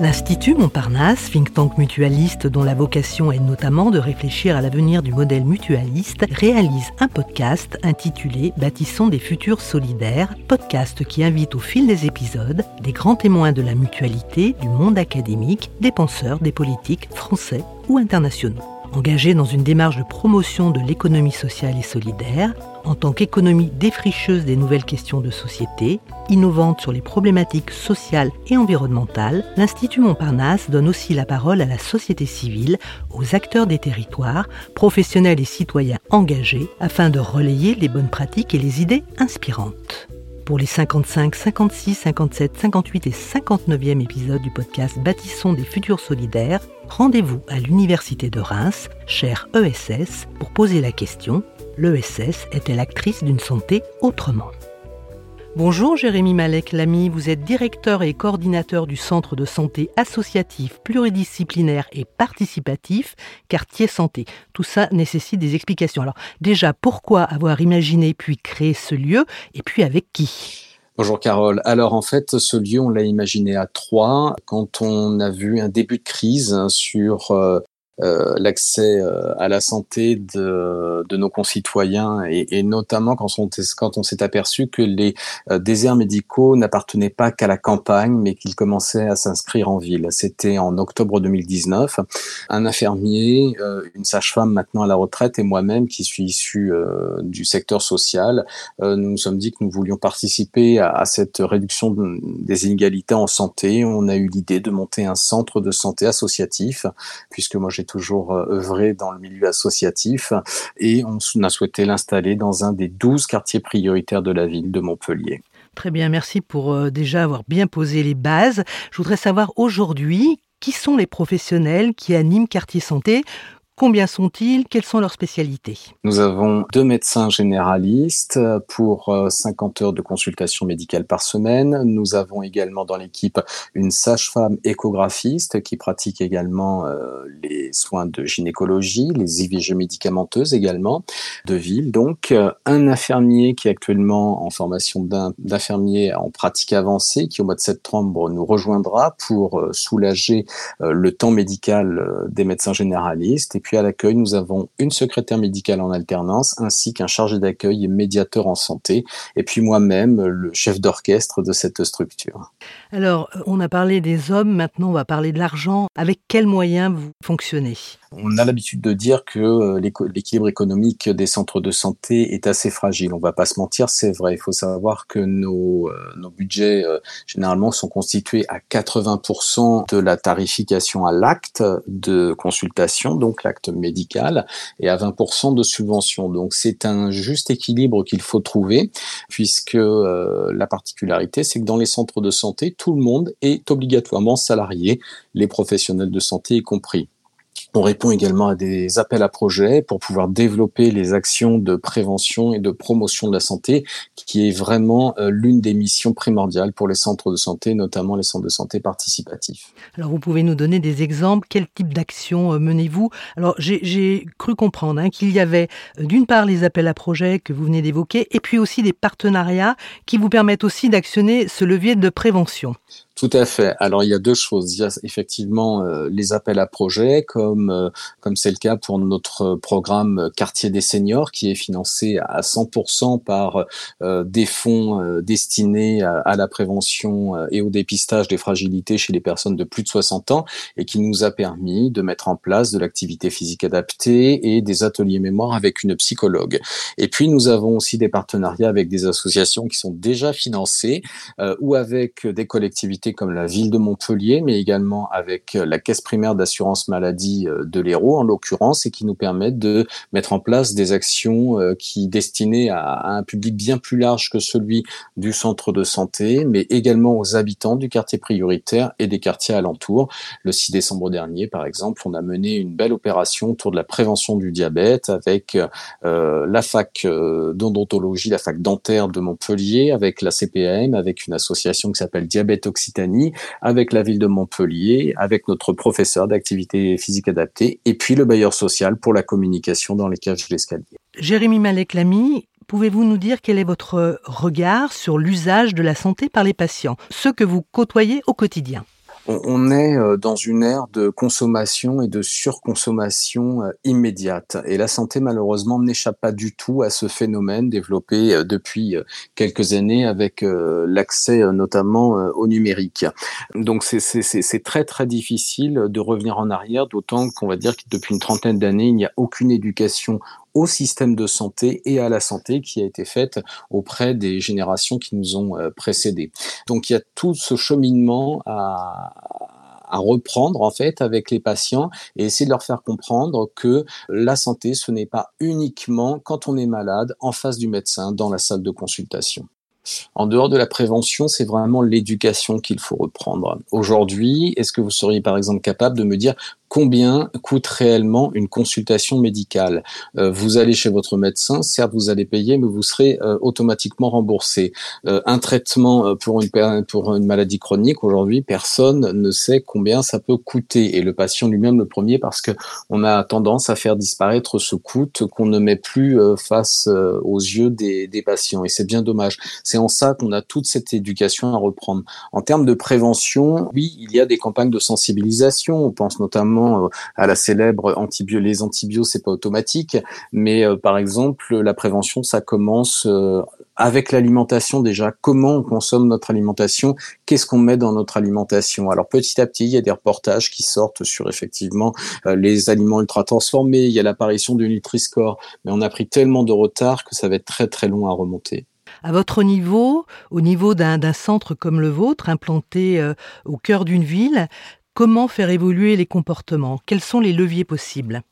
L'Institut Montparnasse, think tank mutualiste dont la vocation est notamment de réfléchir à l'avenir du modèle mutualiste, réalise un podcast intitulé Bâtissons des futurs solidaires, podcast qui invite au fil des épisodes des grands témoins de la mutualité, du monde académique, des penseurs, des politiques français ou internationaux. Engagés dans une démarche de promotion de l'économie sociale et solidaire, en tant qu'économie défricheuse des nouvelles questions de société, innovante sur les problématiques sociales et environnementales, l'Institut Montparnasse donne aussi la parole à la société civile, aux acteurs des territoires, professionnels et citoyens engagés, afin de relayer les bonnes pratiques et les idées inspirantes. Pour les 55, 56, 57, 58 et 59e épisodes du podcast Bâtissons des futurs solidaires, rendez-vous à l'Université de Reims, cher ESS, pour poser la question l'ESS est-elle actrice d'une santé autrement Bonjour Jérémy Malek Lamy, vous êtes directeur et coordinateur du Centre de santé associatif, pluridisciplinaire et participatif Quartier Santé. Tout ça nécessite des explications. Alors déjà, pourquoi avoir imaginé puis créé ce lieu et puis avec qui? Bonjour Carole. Alors en fait, ce lieu, on l'a imaginé à trois quand on a vu un début de crise sur euh, l'accès euh, à la santé de, de nos concitoyens et, et, notamment quand on, quand on s'est aperçu que les euh, déserts médicaux n'appartenaient pas qu'à la campagne mais qu'ils commençaient à s'inscrire en ville. C'était en octobre 2019. Un infirmier, une sage-femme maintenant à la retraite et moi-même qui suis issu du secteur social, nous nous sommes dit que nous voulions participer à, à cette réduction des inégalités en santé. On a eu l'idée de monter un centre de santé associatif puisque moi j'ai toujours euh, œuvré dans le milieu associatif et on a souhaité l'installer dans un des 12 quartiers prioritaires de la ville de Montpellier. Très bien, merci pour euh, déjà avoir bien posé les bases. Je voudrais savoir aujourd'hui qui sont les professionnels qui animent Quartier Santé? Combien sont-ils? Quelles sont leurs spécialités? Nous avons deux médecins généralistes pour 50 euh, heures de consultation médicale par semaine. Nous avons également dans l'équipe une sage-femme échographiste qui pratique également euh, les soins de gynécologie, les IVG médicamenteuses également, de ville. Donc, euh, un infirmier qui est actuellement en formation d'infirmier en pratique avancée, qui au mois de septembre nous rejoindra pour soulager le temps médical des médecins généralistes. Et puis à l'accueil, nous avons une secrétaire médicale en alternance, ainsi qu'un chargé d'accueil et médiateur en santé, et puis moi-même, le chef d'orchestre de cette structure. Alors, on a parlé des hommes, maintenant on va parler de l'argent. Avec quels moyens vous fonctionnez? On a l'habitude de dire que euh, l'équilibre économique des centres de santé est assez fragile. On va pas se mentir, c'est vrai. Il faut savoir que nos, euh, nos budgets euh, généralement sont constitués à 80% de la tarification à l'acte de consultation, donc médical, et à 20% de subvention. Donc c'est un juste équilibre qu'il faut trouver, puisque la particularité, c'est que dans les centres de santé, tout le monde est obligatoirement salarié, les professionnels de santé y compris. On répond également à des appels à projets pour pouvoir développer les actions de prévention et de promotion de la santé, qui est vraiment euh, l'une des missions primordiales pour les centres de santé, notamment les centres de santé participatifs. Alors vous pouvez nous donner des exemples Quel type d'actions euh, menez-vous? Alors j'ai cru comprendre hein, qu'il y avait euh, d'une part les appels à projets que vous venez d'évoquer, et puis aussi des partenariats qui vous permettent aussi d'actionner ce levier de prévention. Tout à fait. Alors il y a deux choses. Il y a effectivement euh, les appels à projets, comme euh, comme c'est le cas pour notre programme Quartier des seniors, qui est financé à 100% par euh, des fonds destinés à, la prévention et au dépistage des fragilités chez les personnes de plus de 60 ans, et qui nous a permis de mettre en place de l'activité physique adaptée et des ateliers mémoire avec une psychologue. Et puis nous avons aussi des partenariats avec des associations qui sont déjà financées ou avec des collectivités comme la ville de Montpellier, mais également avec euh, la caisse primaire d'assurance maladie euh, de l'Hérault en l'occurrence, et qui nous permettent de mettre en place des actions euh, qui destinées à, un public bien plus large que celui du centre de santé, mais également aux habitants du quartier prioritaire et des quartiers alentours. Le 6 décembre dernier, par exemple, on a mené une belle opération autour de la prévention du diabète avec la fac d'odontologie, la fac dentaire de Montpellier, avec la CPM, avec une association qui s'appelle Diabète Occitanie avec la ville de Montpellier, avec notre professeur d'activité physique adaptée, et puis le bailleur social pour la communication dans les cages d'escalier. Jérémy Malek-Lamy, pouvez-vous nous dire quel est votre regard sur l'usage de la santé par les patients, ceux que vous côtoyez au quotidien? On, est euh, dans une ère de consommation et de surconsommation euh, immédiate. Et la santé, malheureusement, n'échappe pas du tout à ce phénomène développé euh, depuis quelques années avec l'accès notamment au numérique. Donc c'est très très difficile de revenir en arrière, d'autant qu'on va dire que depuis une trentaine d'années, il n'y a aucune éducation au système de santé et à la santé qui a été faite auprès des générations qui nous ont euh, précédés. Donc il y a tout ce cheminement à, à reprendre en fait avec les patients et essayer de leur faire comprendre que la santé ce n'est pas uniquement quand on est malade en face du médecin dans la salle de consultation. En dehors de la prévention, c'est vraiment l'éducation qu'il faut reprendre. Aujourd'hui, est-ce que vous seriez par exemple capable de me dire combien coûte réellement une consultation médicale. Euh, vous allez chez votre médecin, certes vous allez payer, mais vous serez euh, automatiquement remboursé. Euh, un traitement pour une pour une maladie chronique aujourd'hui, personne ne sait combien ça peut coûter et le patient lui-même le premier parce que on a tendance à faire disparaître ce coût qu'on ne met plus face aux yeux des, des patients et c'est bien dommage. C'est en ça qu'on a toute cette éducation à reprendre. En termes de prévention, oui, il y a des campagnes de sensibilisation. On pense notamment euh, à la célèbre antibio les antibiotiques, c'est pas automatique, mais euh, par exemple la prévention, ça commence euh, avec l'alimentation déjà. Comment on consomme notre alimentation? Qu'est-ce qu'on met dans notre alimentation? Alors petit à petit, il y a des reportages qui sortent sur effectivement les aliments ultra transformés. Il y a l'apparition du Nutri-Score, mais on a pris tellement de retard que ça va être très très long à remonter. À votre niveau, au niveau d'un centre comme le vôtre, implanté au cœur d'une ville, Comment faire évoluer les comportements? Quels sont les leviers possibles?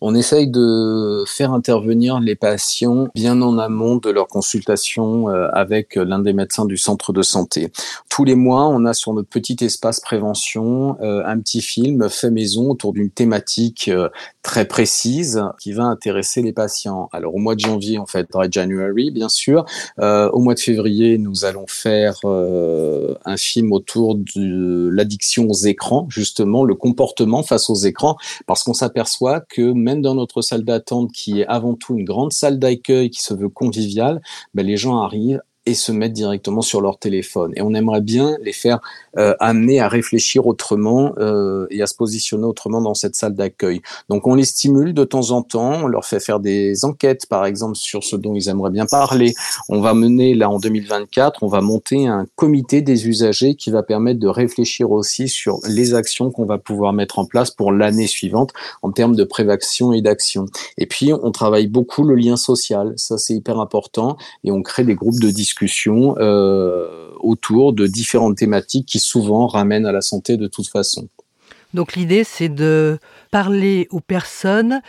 On essaye de faire intervenir les patients bien en amont de leur consultation euh, avec l'un des médecins du centre de santé. Tous les mois, on a sur notre petit espace prévention euh, un petit film fait maison autour d'une thématique euh, très précise qui va intéresser les patients. Alors au mois de janvier, on fait Dry January, bien sûr. au mois de février, nous allons faire un film autour de l'addiction aux écrans, justement le comportement face aux écrans, parce qu'on s'aperçoit que même dans notre salle d'attente, qui est avant tout une grande salle d'accueil qui se veut conviviale, ben les gens arrivent et se mettre directement sur leur téléphone. Et on aimerait bien les faire euh, amener à réfléchir autrement euh, et à se positionner autrement dans cette salle d'accueil. Donc on les stimule de temps en temps, on leur fait faire des enquêtes, par exemple, sur ce dont ils aimeraient bien parler. On va mener, là, en 2024, on va monter un comité des usagers qui va permettre de réfléchir aussi sur les actions qu'on va pouvoir mettre en place pour l'année suivante en termes de prévention et d'action. Et puis, on travaille beaucoup le lien social. Ça, c'est hyper important. Et on crée des groupes de discussion euh, autour de différentes thématiques qui souvent ramènent à la santé de toute façon. Donc l'idée, c'est de parler aux personnes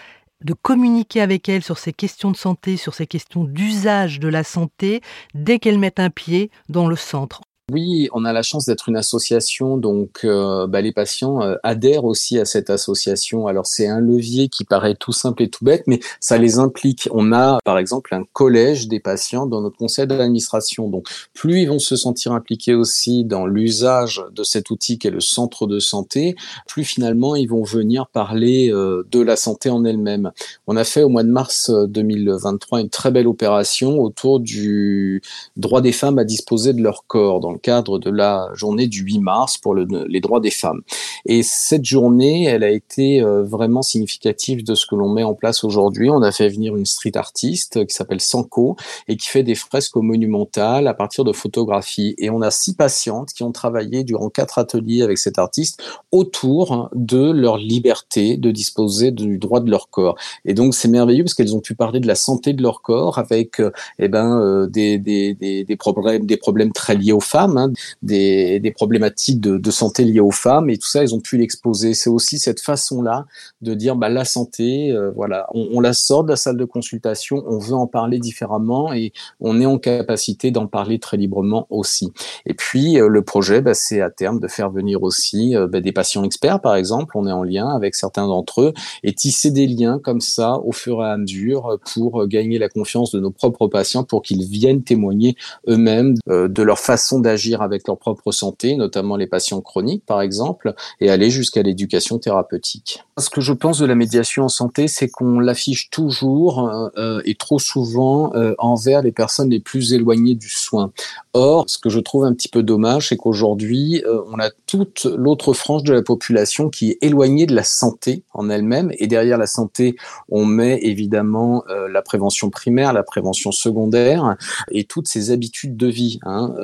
de communiquer avec elles sur ces questions de santé, sur ces questions d'usage de la santé, dès qu'elles mettent un pied dans le centre. Oui, on a la chance d'être une association, donc euh, bah, les patients euh, adhèrent aussi à cette association. Alors c'est un levier qui paraît tout simple et tout bête, mais ça les implique. On a par exemple un collège des patients dans notre conseil d'administration. Donc plus ils vont se sentir impliqués aussi dans l'usage de cet outil qui est le centre de santé, plus finalement ils vont venir parler euh, de la santé en elle-même. On a fait au mois de mars 2023 une très belle opération autour du droit des femmes à disposer de leur corps cadre de la journée du 8 mars pour les droits des femmes. Et cette journée, elle a été euh, vraiment significative de ce que l'on met en place aujourd'hui. On a fait venir une street artiste qui s'appelle Sanko et qui fait des fresques monumentales à partir de photographies. Et on a six patientes qui ont travaillé durant quatre ateliers avec cet artiste autour de leur liberté de disposer du droit de leur corps. Et donc c'est merveilleux parce qu'elles ont pu parler de la santé de leur corps avec euh, eh ben, euh, des, des, des, problèmes, des problèmes très liés aux femmes Hein, des, des, problématiques de, de, santé liées aux femmes, et tout ça, ils ont pu l'exposer. C'est aussi cette façon-là de dire, bah, la santé, euh, voilà, on, on, la sort de la salle de consultation, on veut en parler différemment, et on est en capacité d'en parler très librement aussi. Et puis, euh, le projet, bah, c'est à terme de faire venir aussi euh, bah, des patients experts, par exemple, on est en lien avec certains d'entre eux, et tisser des liens comme ça au fur et à mesure pour gagner la confiance de nos propres patients, pour qu'ils viennent témoigner eux-mêmes de leur façon d'agir avec leur propre santé, notamment les patients chroniques par exemple, et aller jusqu'à l'éducation thérapeutique. Ce que je pense de la médiation en santé, c'est qu'on l'affiche toujours euh, euh, et trop souvent euh, envers les personnes les plus éloignées du soin. Or, ce que je trouve un petit peu dommage, c'est qu'aujourd'hui, on a toute l'autre frange de la population qui est éloignée de la santé en elle-même. Et derrière la santé, on met évidemment la prévention primaire, la prévention secondaire et toutes ces habitudes de vie. Hein.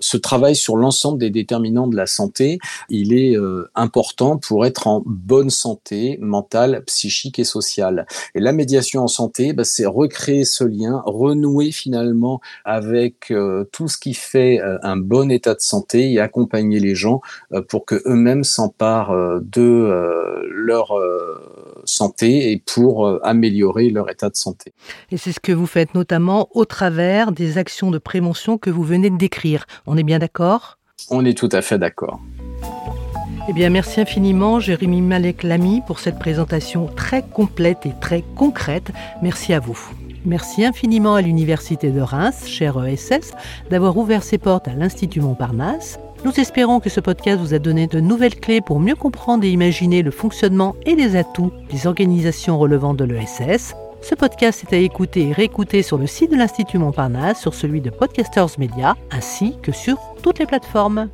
ce travail sur l'ensemble des déterminants de la santé, il est important pour être en bonne santé mentale, psychique et sociale. Et la médiation en santé, bah, c'est recréer ce lien, renouer finalement avec euh, tout ce qui fait euh, un bon état de santé et accompagner les gens euh, pour que eux-mêmes s'emparent de leur santé et pour améliorer leur état de santé. Et c'est ce que vous faites notamment au travers des actions de prévention que vous venez de décrire. On est bien d'accord? On est tout à fait d'accord. Eh bien, merci infiniment, Jérémy Malek Lamy, pour cette présentation très complète et très concrète. Merci à vous. Merci infiniment à l'Université de Reims, cher ESS, d'avoir ouvert ses portes à l'Institut Montparnasse. Nous espérons que ce podcast vous a donné de nouvelles clés pour mieux comprendre et imaginer le fonctionnement et les atouts des organisations relevant de l'ESS. Ce podcast est à écouter et réécouter sur le site de l'Institut Montparnasse, sur celui de Podcasters Media, ainsi que sur toutes les plateformes.